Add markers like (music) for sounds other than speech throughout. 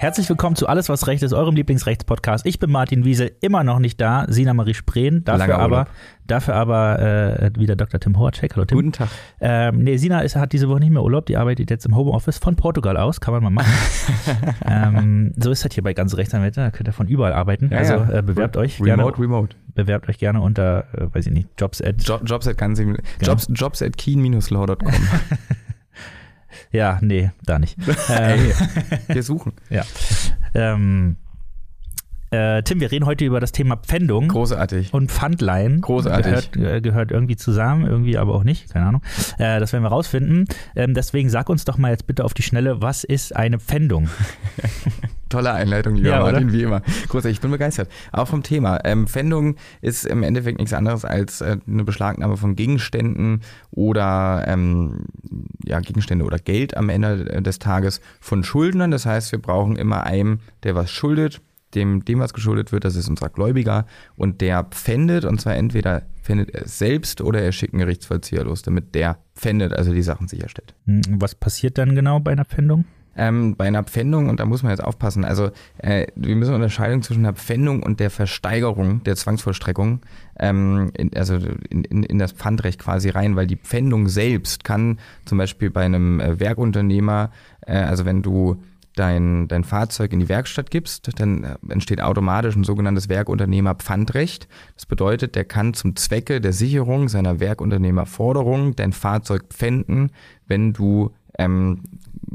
Herzlich willkommen zu Alles, was Recht ist, eurem Lieblingsrechtspodcast. Ich bin Martin Wiesel, immer noch nicht da. Sina Marie Spreen, dafür aber, dafür aber äh, wieder Dr. Tim Horacek. Hallo Tim. Guten Tag. Ähm, nee, Sina ist, hat diese Woche nicht mehr Urlaub, die arbeitet jetzt im Homeoffice von Portugal aus, kann man mal machen. (laughs) ähm, so ist das hier bei ganz Rechtsanwälten, da könnt ihr von überall arbeiten. Ja, also ja. äh, bewerbt euch Remote, gerne. remote. Bewerbt euch gerne unter, äh, weiß ich nicht, Jobs at. Jo Jobs at, ganz, Jobs, Jobs at keen-law.com. (laughs) Ja, nee, da nicht. (laughs) Ey, wir suchen. Ja. Ähm, äh, Tim, wir reden heute über das Thema Pfändung. Großartig. Und Pfandleihen. Großartig. Gehört, äh, gehört irgendwie zusammen, irgendwie aber auch nicht, keine Ahnung. Äh, das werden wir rausfinden. Ähm, deswegen sag uns doch mal jetzt bitte auf die Schnelle, was ist eine Pfändung? (laughs) Tolle Einleitung, lieber Ja, Martin, oder? wie immer. Großartig, ich bin begeistert. Auch vom Thema. Ähm, Pfändung ist im Endeffekt nichts anderes als äh, eine Beschlagnahme von Gegenständen oder ähm, ja, Gegenstände oder Geld am Ende des Tages von Schuldnern. Das heißt, wir brauchen immer einem, der was schuldet, dem, dem was geschuldet wird, das ist unser Gläubiger und der pfändet und zwar entweder pfändet er es selbst oder er schickt einen Gerichtsvollzieher los, damit der pfändet, also die Sachen sicherstellt. Hm, Was passiert dann genau bei einer Pfändung? Ähm, bei einer Pfändung, und da muss man jetzt aufpassen, also äh, wir müssen Unterscheidung zwischen der Pfändung und der Versteigerung, der Zwangsvollstreckung, ähm, in, also in, in, in das Pfandrecht quasi rein, weil die Pfändung selbst kann zum Beispiel bei einem äh, Werkunternehmer, äh, also wenn du dein, dein Fahrzeug in die Werkstatt gibst, dann äh, entsteht automatisch ein sogenanntes Werkunternehmerpfandrecht. Das bedeutet, der kann zum Zwecke der Sicherung seiner Werkunternehmerforderung dein Fahrzeug pfänden, wenn du ähm,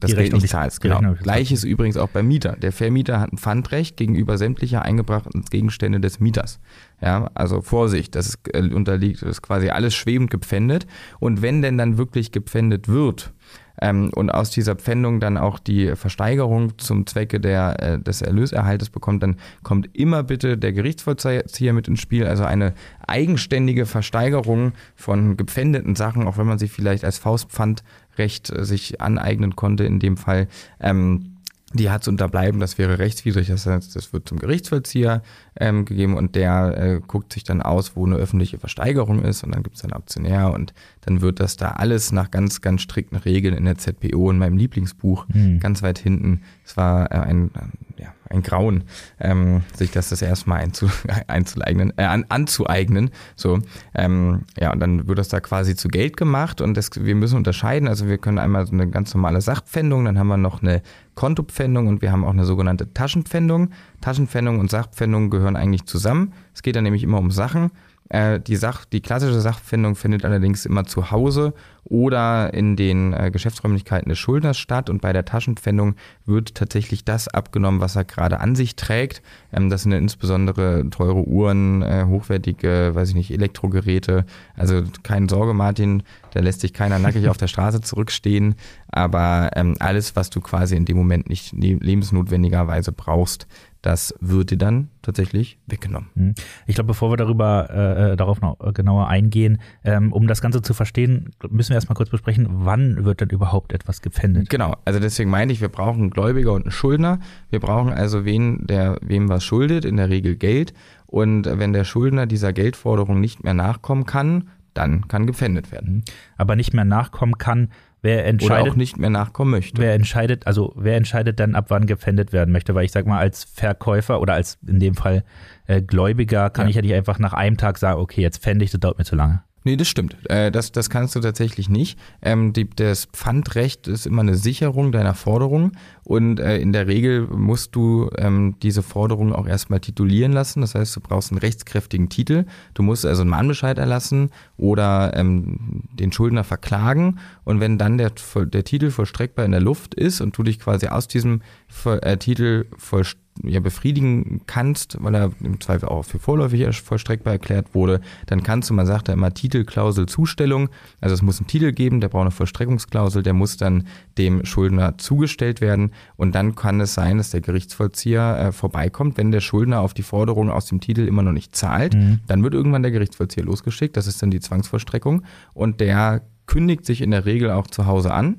das Geld nicht zahlst. Genau. Gleiches übrigens auch beim Mieter. Der Vermieter hat ein Pfandrecht gegenüber sämtlicher eingebrachten Gegenstände des Mieters. Ja, also Vorsicht, das ist, äh, unterliegt, das ist quasi alles schwebend gepfändet. Und wenn denn dann wirklich gepfändet wird, ähm, und aus dieser Pfändung dann auch die Versteigerung zum Zwecke der, äh, des Erlöserhaltes bekommt, dann kommt immer bitte der Gerichtsvollzieher mit ins Spiel, also eine eigenständige Versteigerung von gepfändeten Sachen, auch wenn man sie vielleicht als Faustpfandrecht äh, sich aneignen konnte in dem Fall. Ähm, die hat zu unterbleiben, das wäre rechtswidrig, das heißt, das wird zum Gerichtsvollzieher ähm, gegeben und der äh, guckt sich dann aus, wo eine öffentliche Versteigerung ist und dann gibt es einen Aktionär und dann wird das da alles nach ganz, ganz strikten Regeln in der ZPO, in meinem Lieblingsbuch, Hm. ganz weit hinten. Es war äh, ein, äh, ja, ein Grauen, ähm, sich das das erste Mal einzu, (laughs) einzueignen, äh, an, anzueignen. So, ähm, ja, und dann wird das da quasi zu Geld gemacht und das, wir müssen unterscheiden. Also wir können einmal so eine ganz normale Sachpfändung, dann haben wir noch eine Kontopfändung und wir haben auch eine sogenannte Taschenpfändung. Taschenpfändung und Sachpfändung gehören eigentlich zusammen. Es geht dann nämlich immer um Sachen. Äh, Die, Sach, die klassische Sachpfändung findet allerdings immer zu Hause oder in den äh, Geschäftsräumlichkeiten des Schuldners statt und bei der Taschenpfändung wird tatsächlich das abgenommen, was er gerade an sich trägt. Ähm, das sind dann insbesondere teure Uhren, äh, hochwertige, weiß ich nicht, Elektrogeräte. Also keine Sorge, Martin, da lässt sich keiner nackig (laughs) auf der Straße zurückstehen, aber ähm, alles, was du quasi in dem Moment nicht lebensnotwendigerweise brauchst, das wird dir dann tatsächlich weggenommen. Hm. Ich glaube, bevor wir darüber äh, darauf noch äh, genauer eingehen, ähm, um das Ganze zu verstehen, müssen wir erstmal kurz besprechen, wann wird denn überhaupt etwas gepfändet? Genau, also deswegen meinte ich, wir brauchen einen Gläubiger und einen Schuldner. Wir brauchen also wen, der wem was schuldet, in der Regel Geld. Und wenn der Schuldner dieser Geldforderung nicht mehr nachkommen kann, dann kann gepfändet werden. Aber nicht mehr nachkommen kann, wer Oder entscheidet, auch nicht mehr nachkommen möchte. wer entscheidet, also wer entscheidet dann, ab wann gepfändet werden möchte? Weil ich sag mal, als Verkäufer oder als in dem Fall äh, Gläubiger kann Ja. ich ja nicht einfach nach einem Tag sagen, okay, jetzt pfände ich, das dauert mir zu lange. Nee, das stimmt. Äh, das, das kannst du tatsächlich nicht. Ähm, die, das Pfandrecht ist immer eine Sicherung deiner Forderung und äh, in der Regel musst du ähm, diese Forderung auch erstmal titulieren lassen. Das heißt, du brauchst einen rechtskräftigen Titel. Du musst also einen Mahnbescheid erlassen oder ähm, den Schuldner verklagen und wenn dann der, der Titel vollstreckbar in der Luft ist und du dich quasi aus diesem äh, Titel vollstreckbar ja, befriedigen kannst, weil er im Zweifel auch für vorläufig erst vollstreckbar erklärt wurde, dann kannst du, man sagt ja immer Titelklausel Zustellung, also es muss einen Titel geben, der braucht eine Vollstreckungsklausel, der muss dann dem Schuldner zugestellt werden und dann kann es sein, dass der Gerichtsvollzieher äh, vorbeikommt, wenn der Schuldner auf die Forderung aus dem Titel immer noch nicht zahlt, Mhm. dann wird irgendwann der Gerichtsvollzieher losgeschickt, das ist dann die Zwangsvollstreckung und der kündigt sich in der Regel auch zu Hause an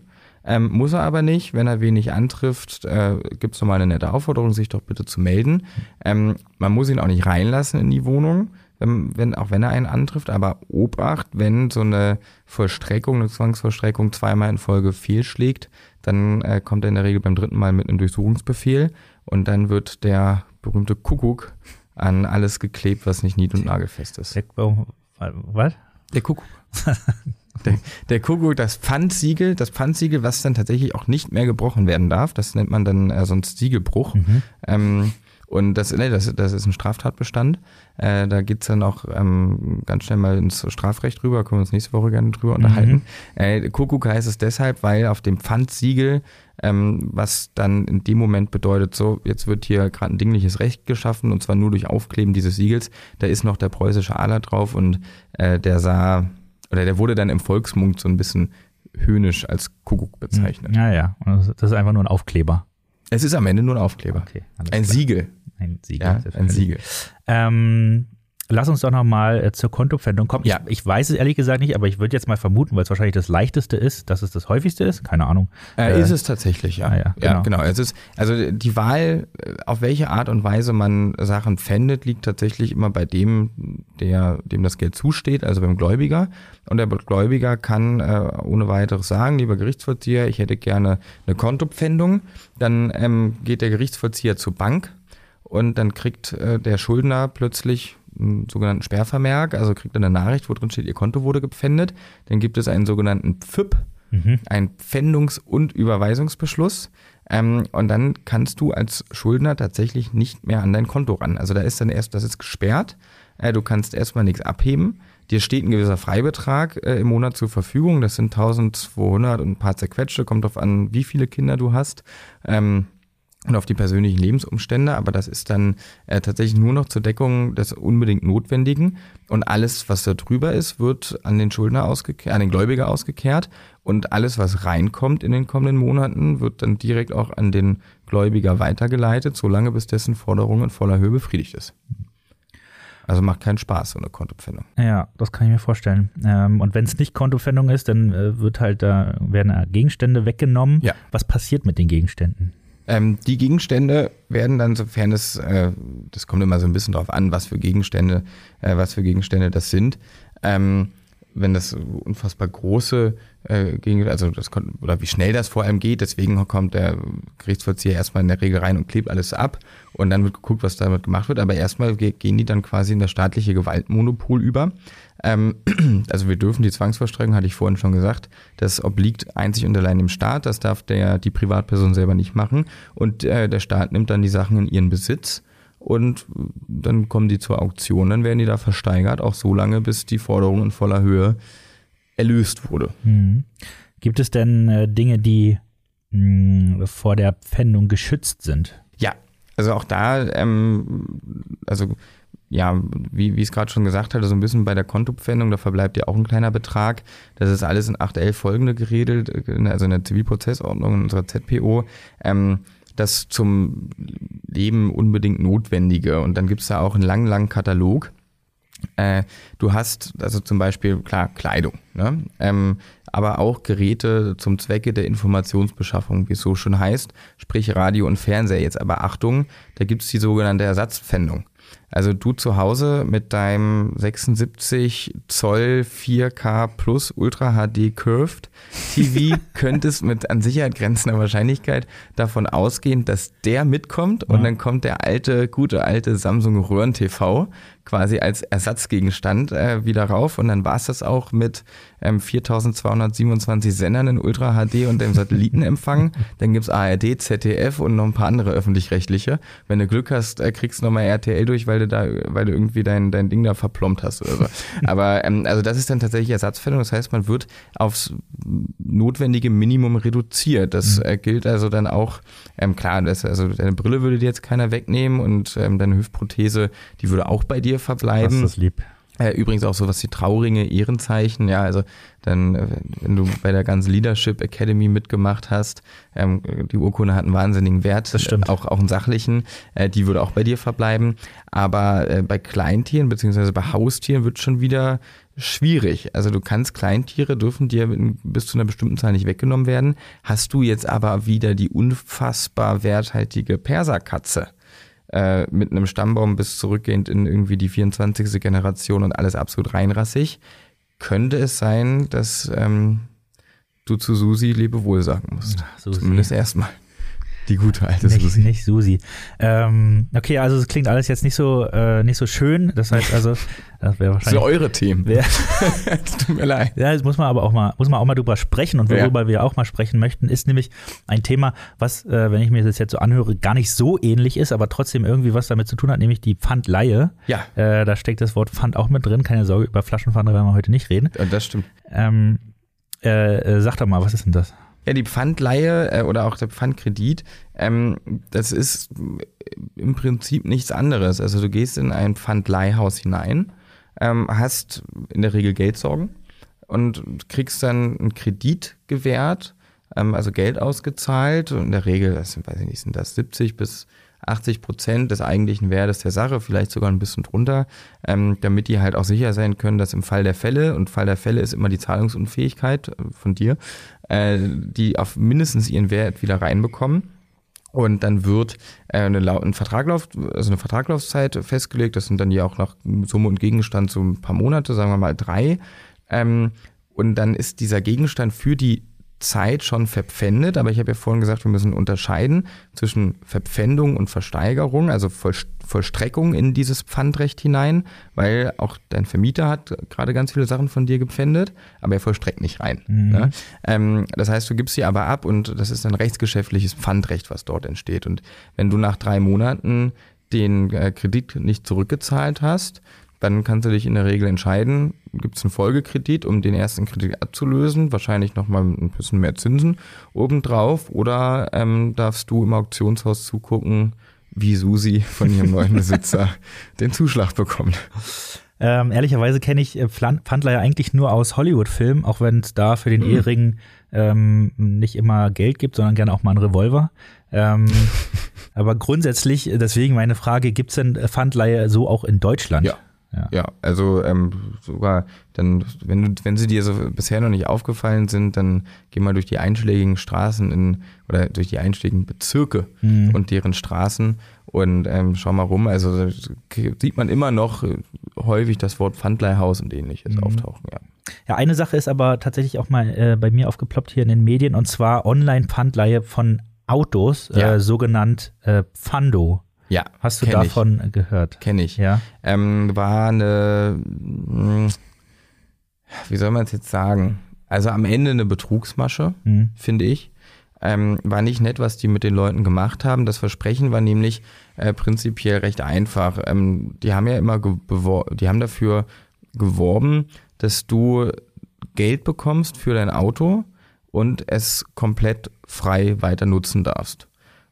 Ähm, muss er aber nicht. Wenn er wenig antrifft, äh, gibt es nochmal eine nette Aufforderung, sich doch bitte zu melden. Ähm, man muss ihn auch nicht reinlassen in die Wohnung, wenn, wenn, auch wenn er einen antrifft. Aber Obacht, wenn so eine Vollstreckung, eine Zwangsvollstreckung zweimal in Folge fehlschlägt, dann äh, kommt er in der Regel beim dritten Mal mit einem Durchsuchungsbefehl und dann wird der berühmte Kuckuck an alles geklebt, was nicht nied- und nagelfest ist. Der, (laughs) was? Der Kuckuck. Der, der Kuckuck, das Pfandsiegel, das Pfandsiegel, was dann tatsächlich auch nicht mehr gebrochen werden darf, das nennt man dann äh, sonst Siegelbruch. Mhm. Ähm, und das, nee, das, das ist ein Straftatbestand. Äh, da geht's dann auch ähm, ganz schnell mal ins Strafrecht rüber, können wir uns nächste Woche gerne drüber mhm. unterhalten. Äh, Kuckuck heißt es deshalb, weil auf dem Pfandsiegel, ähm, was dann in dem Moment bedeutet, so, jetzt wird hier gerade ein dingliches Recht geschaffen und zwar nur durch Aufkleben dieses Siegels, da ist noch der preußische Adler drauf und äh, der sah, oder der wurde dann im Volksmund so ein bisschen höhnisch als Kuckuck bezeichnet. Ja, ja, das ist einfach nur ein Aufkleber. Es ist am Ende nur ein Aufkleber. Okay, ein klar. Siegel. Ein Siegel. Ja, ein Siegel. Ähm, lass uns doch nochmal äh, zur Kontopfändung kommen. Ja. Ich, ich, weiß es ehrlich gesagt nicht, aber ich würde jetzt mal vermuten, weil es wahrscheinlich das leichteste ist, dass es das häufigste ist. Keine Ahnung. Äh, äh, ist es tatsächlich, ja. Ah, ja, genau. ja, genau. Es ist, also die Wahl, äh, auf welche Art und Weise man Sachen pfändet, liegt tatsächlich immer bei dem, der, dem das Geld zusteht, also beim Gläubiger. Und der Gläubiger kann äh, ohne weiteres sagen, lieber Gerichtsvollzieher, ich hätte gerne eine Kontopfändung. Dann ähm, geht der Gerichtsvollzieher zur Bank und dann kriegt äh, der Schuldner plötzlich einen sogenannten Sperrvermerk, also kriegt er eine Nachricht, wo drin steht, ihr Konto wurde gepfändet. Dann gibt es einen sogenannten PFIP, mhm. einen Pfändungs- und Überweisungsbeschluss. Ähm, und dann kannst du als Schuldner tatsächlich nicht mehr an dein Konto ran. Also da ist dann erst, das ist gesperrt. Äh, du kannst erstmal nichts abheben. Dir steht ein gewisser Freibetrag äh, im Monat zur Verfügung. Das sind 1200 und ein paar zerquetschte. Kommt darauf an, wie viele Kinder du hast. Ähm, und auf die persönlichen Lebensumstände, aber das ist dann äh, tatsächlich nur noch zur Deckung des unbedingt Notwendigen und alles, was da drüber ist, wird an den Schuldner ausgekehrt, an den Gläubiger ausgekehrt und alles, was reinkommt in den kommenden Monaten, wird dann direkt auch an den Gläubiger weitergeleitet, solange bis dessen Forderung in voller Höhe befriedigt ist. Also macht keinen Spaß, so eine Kontopfändung. Ja, das kann ich mir vorstellen. Ähm, und wenn es nicht Kontopfändung ist, dann äh, wird halt da werden Gegenstände weggenommen. Ja. Was passiert mit den Gegenständen? Ähm, die Gegenstände werden dann, sofern es, äh, das kommt immer so ein bisschen drauf an, was für Gegenstände, äh, was für Gegenstände das sind. Ähm, wenn das unfassbar große äh, Gegenstände, also das oder wie schnell das vor allem geht, deswegen kommt der Gerichtsvollzieher erstmal in der Regel rein und klebt alles ab und dann wird geguckt, was damit gemacht wird. Aber erstmal gehen die dann quasi in das staatliche Gewaltmonopol über. Ähm, (clears throat) also wir dürfen die Zwangsvollstreckung, hatte ich vorhin schon gesagt, das obliegt einzig und allein dem Staat, das darf der, die Privatperson selber nicht machen und äh, der Staat nimmt dann die Sachen in ihren Besitz und dann kommen die zur Auktion, dann werden die da versteigert, auch so lange, bis die Forderung in voller Höhe erlöst wurde. Mhm. Gibt es denn äh, Dinge, die mh, hm, vor der Pfändung geschützt sind? Ja, also auch da, ähm, also ja, wie, wie ich es gerade schon gesagt hatte, so ein bisschen bei der Kontopfändung, da verbleibt ja auch ein kleiner Betrag. Das ist alles in 8.11 folgende geregelt, also in der Zivilprozessordnung, in unserer ZPO. Ähm, das zum Leben unbedingt Notwendige. Und dann gibt es da auch einen langen, langen Katalog. Äh, du hast also zum Beispiel, klar, Kleidung, ne? ähm, aber auch Geräte zum Zwecke der Informationsbeschaffung, wie es so schon heißt, sprich Radio und Fernseher. Jetzt aber Achtung, da gibt es die sogenannte Ersatzpfändung. Also du zu Hause mit deinem 76 Zoll 4K Plus Ultra HD Curved TV (laughs) könntest mit an Sicherheit grenzender Wahrscheinlichkeit davon ausgehen, dass der mitkommt und dann kommt der alte, gute alte Samsung Röhren TV quasi als Ersatzgegenstand äh, wieder rauf und dann war es das auch mit ähm, 4227 Sendern in Ultra HD und dem Satellitenempfang. (laughs) dann gibt's ARD, ZDF und noch ein paar andere öffentlich-rechtliche. Wenn du Glück hast, äh, kriegst du nochmal RTL durch, weil du da, weil du irgendwie dein, dein Ding da verplombt hast oder so. (laughs) Aber ähm, also das ist dann tatsächlich Ersatzfällung. Das heißt, man wird aufs notwendige Minimum reduziert. Das mhm. äh, gilt also dann auch, ähm, klar, das, also deine Brille würde dir jetzt keiner wegnehmen und ähm, deine Hüftprothese, die würde auch bei dir verbleiben. Das ist lieb. Äh, übrigens auch sowas wie Trauringe, Ehrenzeichen, ja, also dann, äh, wenn du bei der ganzen Leadership Academy mitgemacht hast, ähm, die Urkunde hat einen wahnsinnigen Wert, das stimmt. auch, auch einen sachlichen, äh, die würde auch bei dir verbleiben. Aber äh, bei Kleintieren beziehungsweise bei Haustieren wird schon wieder schwierig. Also du kannst Kleintiere, dürfen dir bis zu einer bestimmten Zahl nicht weggenommen werden. Hast du jetzt aber wieder die unfassbar werthaltige Perserkatze, äh, mit einem Stammbaum bis zurückgehend in irgendwie die 24. Generation und alles absolut reinrassig, könnte es sein, dass ähm, du zu Susi Lebewohl sagen musst. Susi. Zumindest erstmal. Die gute alte nicht, Susi. Nicht Susi. Ähm, okay, also es klingt alles jetzt nicht so äh, nicht so schön. Das heißt also, (laughs) das wäre wahrscheinlich. Das sind eure Themen. Wär, (laughs) Tut mir leid. Ja, das muss man aber auch mal muss man auch mal drüber sprechen und worüber ja. wir auch mal sprechen möchten, ist nämlich ein Thema, was, äh, wenn ich mir das jetzt so anhöre, gar nicht so ähnlich ist, aber trotzdem irgendwie was damit zu tun hat, nämlich die Pfandleihe. Ja. Äh, da steckt das Wort Pfand auch mit drin. Keine Sorge, über Flaschenpfand werden wir heute nicht reden. Ja, das stimmt. Ähm, äh, äh sag doch mal, was ist denn das? Ja, die Pfandleihe äh, oder auch der Pfandkredit, ähm, das ist im Prinzip nichts anderes. Also du gehst in ein Pfandleihhaus hinein, ähm, hast in der Regel Geldsorgen und kriegst dann einen Kredit gewährt, ähm, also Geld ausgezahlt. Und in der Regel, das sind, weiß ich nicht, sind das 70 bis 80 Prozent des eigentlichen Wertes der Sache, vielleicht sogar ein bisschen drunter, ähm, damit die halt auch sicher sein können, dass im Fall der Fälle, und Fall der Fälle ist immer die Zahlungsunfähigkeit äh, von dir, äh, die auf mindestens ihren Wert wieder reinbekommen. Und dann wird äh, eine, ein Vertraglauf, also eine Vertraglaufzeit festgelegt. Das sind dann ja auch nach Summe und Gegenstand so ein paar Monate, sagen wir mal drei. Ähm, und dann ist dieser Gegenstand für die Zeit schon verpfändet, aber ich habe ja vorhin gesagt, wir müssen unterscheiden zwischen Verpfändung und Versteigerung, also Vollstreckung in dieses Pfandrecht hinein, weil auch dein Vermieter hat gerade ganz viele Sachen von dir gepfändet, aber er vollstreckt nicht rein. Mhm. Ne? Ähm, das heißt, du gibst sie aber ab und das ist ein rechtsgeschäftliches Pfandrecht, was dort entsteht. Und wenn du nach drei Monaten den äh, Kredit nicht zurückgezahlt hast, dann kannst du dich in der Regel entscheiden, gibt es einen Folgekredit, um den ersten Kredit abzulösen, wahrscheinlich nochmal ein bisschen mehr Zinsen obendrauf, oder ähm, darfst du im Auktionshaus zugucken, wie Susi von ihrem neuen Besitzer (laughs) den Zuschlag bekommt. Ähm, ehrlicherweise kenne ich äh, Pfandler ja eigentlich nur aus Hollywood-Filmen, auch wenn es da für den mhm. Ehering ähm, nicht immer Geld gibt, sondern gerne auch mal einen Revolver. Ähm, (laughs) aber grundsätzlich, deswegen meine Frage, gibt es denn Pfandleihe so auch in Deutschland? Ja. Ja, ja also ähm, sogar dann, wenn du, wenn sie dir so bisher noch nicht aufgefallen sind, dann geh mal durch die einschlägigen Straßen in oder durch die einschlägigen Bezirke mhm. und deren Straßen und ähm, schau mal rum. Also sieht man immer noch häufig das Wort Pfandleihhaus und ähnliches mhm. auftauchen, ja. Ja, eine Sache ist aber tatsächlich auch mal äh, bei mir aufgeploppt hier in den Medien und zwar Online-Pfandleihe von Autos, ja. äh, sogenannt äh, Pfando. Ja. Hast du davon ich. gehört? Kenne ich. Ja. Ähm, war eine, hm, wie soll man es jetzt sagen? Also am Ende eine Betrugsmasche, mhm. finde ich. Ähm, war nicht nett, was die mit den Leuten gemacht haben. Das Versprechen war nämlich äh, prinzipiell recht einfach. Ähm, die haben ja immer die haben dafür geworben, dass du Geld bekommst für dein Auto und es komplett frei weiter nutzen darfst.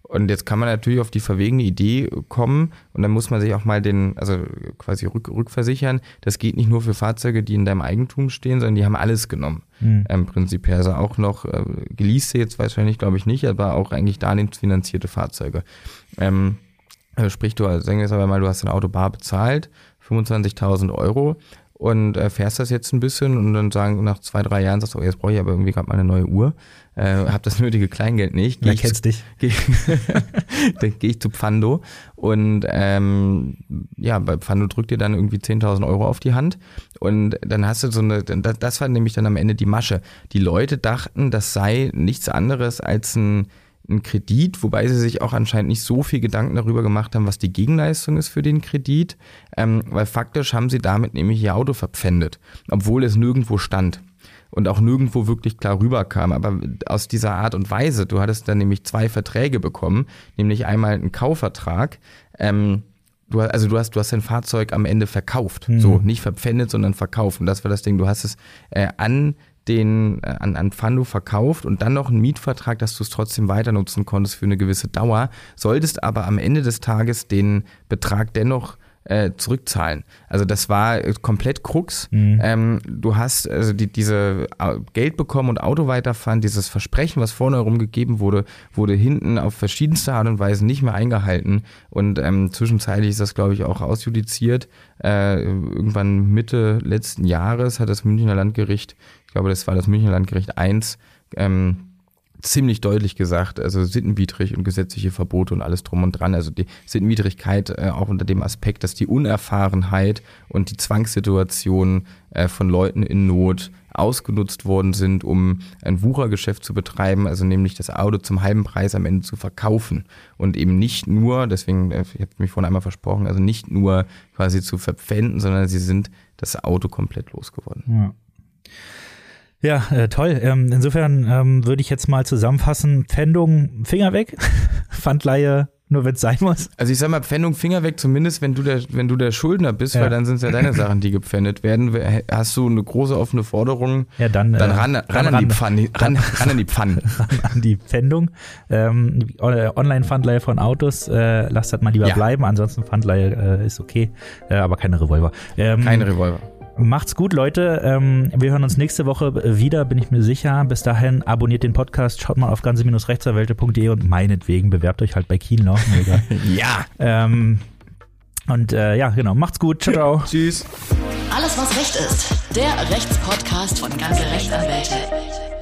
Und jetzt kann man natürlich auf die verwegene Idee kommen und dann muss man sich auch mal den, also quasi rück, rückversichern. Das geht nicht nur für Fahrzeuge, die in deinem Eigentum stehen, sondern die haben alles genommen. Mhm. Ähm, prinzipiell. Also auch noch äh, geleaste jetzt wahrscheinlich, glaube ich nicht, aber auch eigentlich darlehensfinanzierte Fahrzeuge. Ähm, also sprich, du, sagen wir jetzt aber mal, du hast ein Auto bar bezahlt, 25.000 Euro und äh, fährst das jetzt ein bisschen und dann sagen nach zwei, drei Jahren sagst du, oh, jetzt brauche ich aber irgendwie gerade mal eine neue Uhr, äh, habe das (laughs) nötige Kleingeld nicht. Wer kennst dich? (laughs) Geh, dann gehe ich zu Pfando und ähm, ja, bei Pfando drückt dir dann irgendwie 10.000 Euro auf die Hand und dann hast du so eine, das, das war nämlich dann am Ende die Masche. Die Leute dachten, das sei nichts anderes als ein einen Kredit, wobei sie sich auch anscheinend nicht so viel Gedanken darüber gemacht haben, was die Gegenleistung ist für den Kredit, ähm, weil faktisch haben sie damit nämlich ihr Auto verpfändet, obwohl es nirgendwo stand und auch nirgendwo wirklich klar rüberkam. Aber aus dieser Art und Weise, du hattest dann nämlich zwei Verträge bekommen, nämlich einmal einen Kaufvertrag, ähm, Du, also du hast, du hast dein Fahrzeug am Ende verkauft. Mhm. So, nicht verpfändet, sondern verkauft. Und das war das Ding. Du hast es äh, an den äh, an, an Fando verkauft und dann noch einen Mietvertrag, dass du es trotzdem weiter nutzen konntest für eine gewisse Dauer, solltest aber am Ende des Tages den Betrag dennoch äh, zurückzahlen. Also das war komplett Krux. Mhm. Ähm, du hast also die, diese äh, Geld bekommen und Auto weiterfahren, dieses Versprechen, was vorne herum gegeben wurde, wurde hinten auf verschiedenste Art und Weise nicht mehr eingehalten. Und ähm, zwischenzeitlich ist das, glaube ich, auch ausjudiziert. Äh, irgendwann Mitte letzten Jahres hat das Münchner Landgericht, ich glaube, das war das Münchner Landgericht 1, ähm, ziemlich deutlich gesagt, also sittenwidrig und gesetzliche Verbote und alles drum und dran. Also die Sittenwidrigkeit äh, auch unter dem Aspekt, dass die Unerfahrenheit und die Zwangssituation äh, von Leuten in Not ausgenutzt worden sind, um ein Wuchergeschäft zu betreiben, also nämlich das Auto zum halben Preis am Ende zu verkaufen und eben nicht nur, deswegen, äh, ich habe mich vorhin einmal versprochen, also nicht nur quasi zu verpfänden, sondern sie sind das Auto komplett losgeworden. Ja. Ja, äh, toll. Ähm, insofern ähm, würde ich jetzt mal zusammenfassen: Pfändung, Finger weg, (laughs) Pfandleihe, nur wenn es sein muss. Also ich sag mal, Pfändung, Finger weg, zumindest wenn du der, wenn du der Schuldner bist, ja. weil dann sind es ja deine Sachen, die gepfändet werden. Hast du eine große offene Forderung, ja, dann, dann ran, ran, ran, an die Pfanne. Ran, (laughs) ran an die Pfannen. ran an die Pfändung. Ähm, Online-Pfandleihe von Autos, äh, lasst das mal lieber ja. bleiben. Ansonsten Pfandleihe äh, ist okay, äh, aber keine Revolver. Ähm, keine Revolver. Macht's gut, Leute. Ähm, wir hören uns nächste Woche wieder, bin ich mir sicher. Bis dahin abonniert den Podcast, schaut mal auf ganze-rechtserwälte.de und meinetwegen bewerbt euch halt bei Kienlau. (laughs) ja. Ähm, und äh, ja, genau. Macht's gut. Ciao, ciao. (laughs) Tschüss. Alles, was Recht ist. Der Rechtspodcast von ganze Rechtsanwälte.